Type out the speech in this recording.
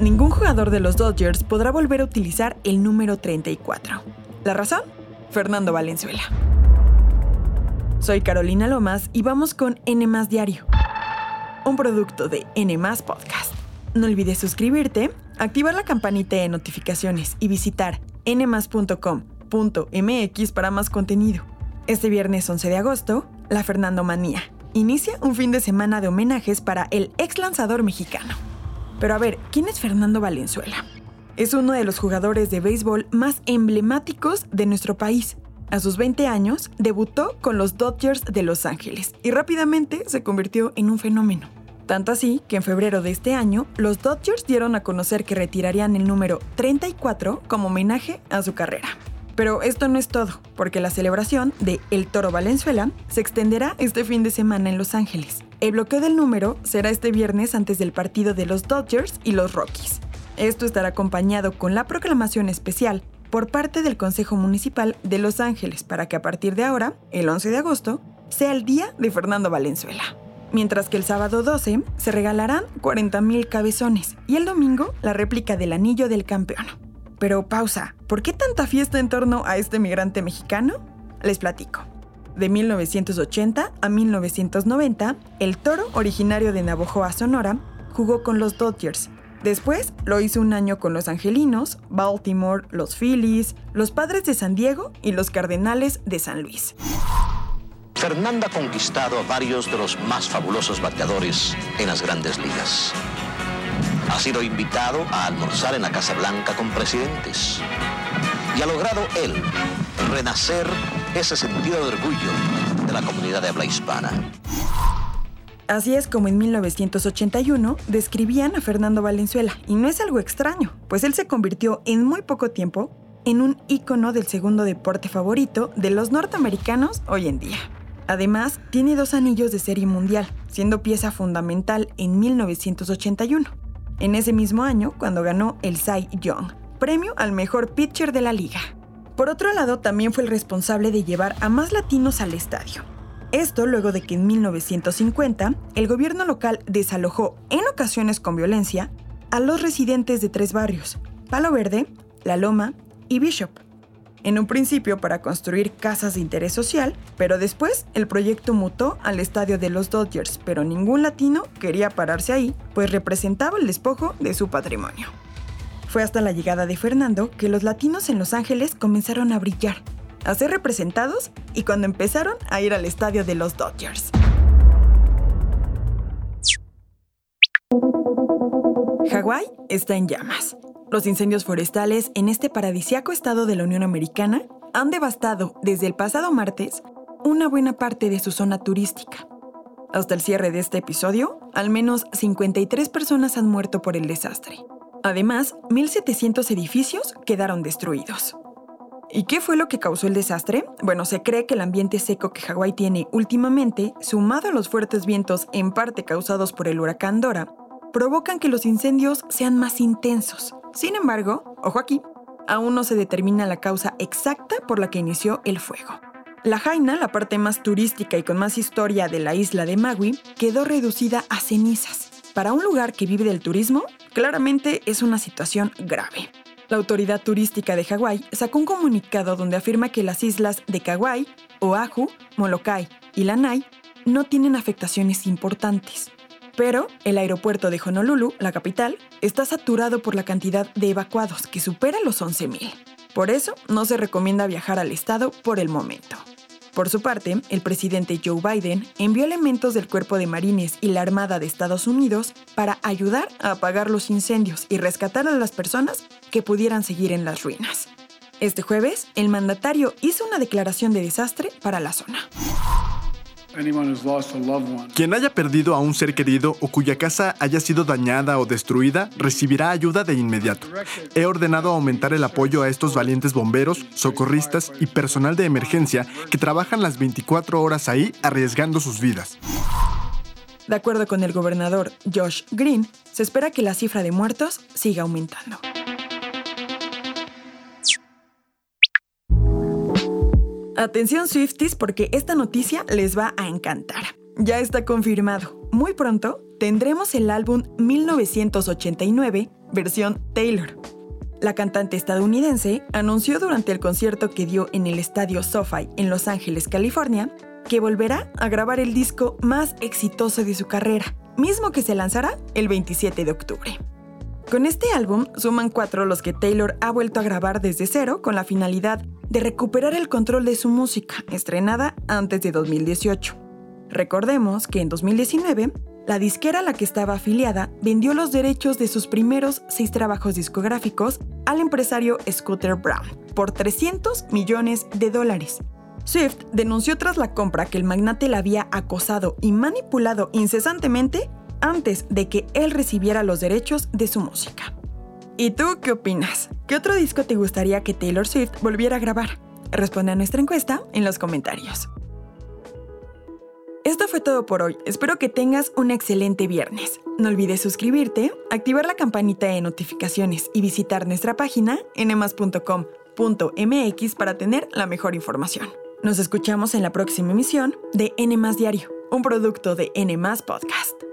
ningún jugador de los Dodgers podrá volver a utilizar el número 34. ¿La razón? Fernando Valenzuela. Soy Carolina Lomas y vamos con N Diario, un producto de N Podcast. No olvides suscribirte, activar la campanita de notificaciones y visitar nmas.com.mx para más contenido. Este viernes 11 de agosto, la Fernando Manía inicia un fin de semana de homenajes para el ex lanzador mexicano. Pero a ver, ¿quién es Fernando Valenzuela? Es uno de los jugadores de béisbol más emblemáticos de nuestro país. A sus 20 años, debutó con los Dodgers de Los Ángeles y rápidamente se convirtió en un fenómeno. Tanto así que en febrero de este año, los Dodgers dieron a conocer que retirarían el número 34 como homenaje a su carrera. Pero esto no es todo, porque la celebración de El Toro Valenzuela se extenderá este fin de semana en Los Ángeles. El bloqueo del número será este viernes antes del partido de los Dodgers y los Rockies. Esto estará acompañado con la proclamación especial por parte del Consejo Municipal de Los Ángeles para que a partir de ahora, el 11 de agosto, sea el día de Fernando Valenzuela. Mientras que el sábado 12 se regalarán 40.000 cabezones y el domingo la réplica del anillo del campeón. Pero pausa, ¿por qué tanta fiesta en torno a este migrante mexicano? Les platico. De 1980 a 1990, el toro originario de Navojoa, Sonora, jugó con los Dodgers. Después lo hizo un año con los Angelinos, Baltimore, los Phillies, los Padres de San Diego y los Cardenales de San Luis. Fernanda ha conquistado a varios de los más fabulosos bateadores en las grandes ligas. Ha sido invitado a almorzar en la Casa Blanca con presidentes. Y ha logrado él renacer ese sentido de orgullo de la comunidad de habla hispana. Así es como en 1981 describían a Fernando Valenzuela, y no es algo extraño, pues él se convirtió en muy poco tiempo en un ícono del segundo deporte favorito de los norteamericanos hoy en día. Además, tiene dos anillos de serie mundial, siendo pieza fundamental en 1981 en ese mismo año cuando ganó el Cy Young, premio al mejor pitcher de la liga. Por otro lado, también fue el responsable de llevar a más latinos al estadio. Esto luego de que en 1950 el gobierno local desalojó, en ocasiones con violencia, a los residentes de tres barrios, Palo Verde, La Loma y Bishop, en un principio para construir casas de interés social, pero después el proyecto mutó al estadio de los Dodgers, pero ningún latino quería pararse ahí, pues representaba el despojo de su patrimonio. Fue hasta la llegada de Fernando que los latinos en Los Ángeles comenzaron a brillar, a ser representados y cuando empezaron a ir al estadio de los Dodgers. Hawái está en llamas. Los incendios forestales en este paradisiaco estado de la Unión Americana han devastado desde el pasado martes una buena parte de su zona turística. Hasta el cierre de este episodio, al menos 53 personas han muerto por el desastre. Además, 1.700 edificios quedaron destruidos. ¿Y qué fue lo que causó el desastre? Bueno, se cree que el ambiente seco que Hawái tiene últimamente, sumado a los fuertes vientos en parte causados por el huracán Dora, provocan que los incendios sean más intensos, sin embargo, ojo aquí, aún no se determina la causa exacta por la que inició el fuego. La Jaina, la parte más turística y con más historia de la isla de Maui, quedó reducida a cenizas. Para un lugar que vive del turismo, claramente es una situación grave. La autoridad turística de Hawái sacó un comunicado donde afirma que las islas de Kauai, Oahu, Molokai y Lanai no tienen afectaciones importantes. Pero el aeropuerto de Honolulu, la capital, está saturado por la cantidad de evacuados que supera los 11.000. Por eso, no se recomienda viajar al estado por el momento. Por su parte, el presidente Joe Biden envió elementos del Cuerpo de Marines y la Armada de Estados Unidos para ayudar a apagar los incendios y rescatar a las personas que pudieran seguir en las ruinas. Este jueves, el mandatario hizo una declaración de desastre para la zona. Quien haya perdido a un ser querido o cuya casa haya sido dañada o destruida recibirá ayuda de inmediato. He ordenado aumentar el apoyo a estos valientes bomberos, socorristas y personal de emergencia que trabajan las 24 horas ahí arriesgando sus vidas. De acuerdo con el gobernador Josh Green, se espera que la cifra de muertos siga aumentando. Atención Swifties porque esta noticia les va a encantar. Ya está confirmado. Muy pronto tendremos el álbum 1989 versión Taylor. La cantante estadounidense anunció durante el concierto que dio en el estadio SoFi en Los Ángeles, California, que volverá a grabar el disco más exitoso de su carrera, mismo que se lanzará el 27 de octubre. Con este álbum suman cuatro los que Taylor ha vuelto a grabar desde cero con la finalidad de recuperar el control de su música, estrenada antes de 2018. Recordemos que en 2019, la disquera a la que estaba afiliada vendió los derechos de sus primeros seis trabajos discográficos al empresario Scooter Brown por 300 millones de dólares. Swift denunció tras la compra que el magnate la había acosado y manipulado incesantemente antes de que él recibiera los derechos de su música. ¿Y tú qué opinas? ¿Qué otro disco te gustaría que Taylor Swift volviera a grabar? Responde a nuestra encuesta en los comentarios. Esto fue todo por hoy. Espero que tengas un excelente viernes. No olvides suscribirte, activar la campanita de notificaciones y visitar nuestra página nmas.com.mx para tener la mejor información. Nos escuchamos en la próxima emisión de N Diario, un producto de N Podcast.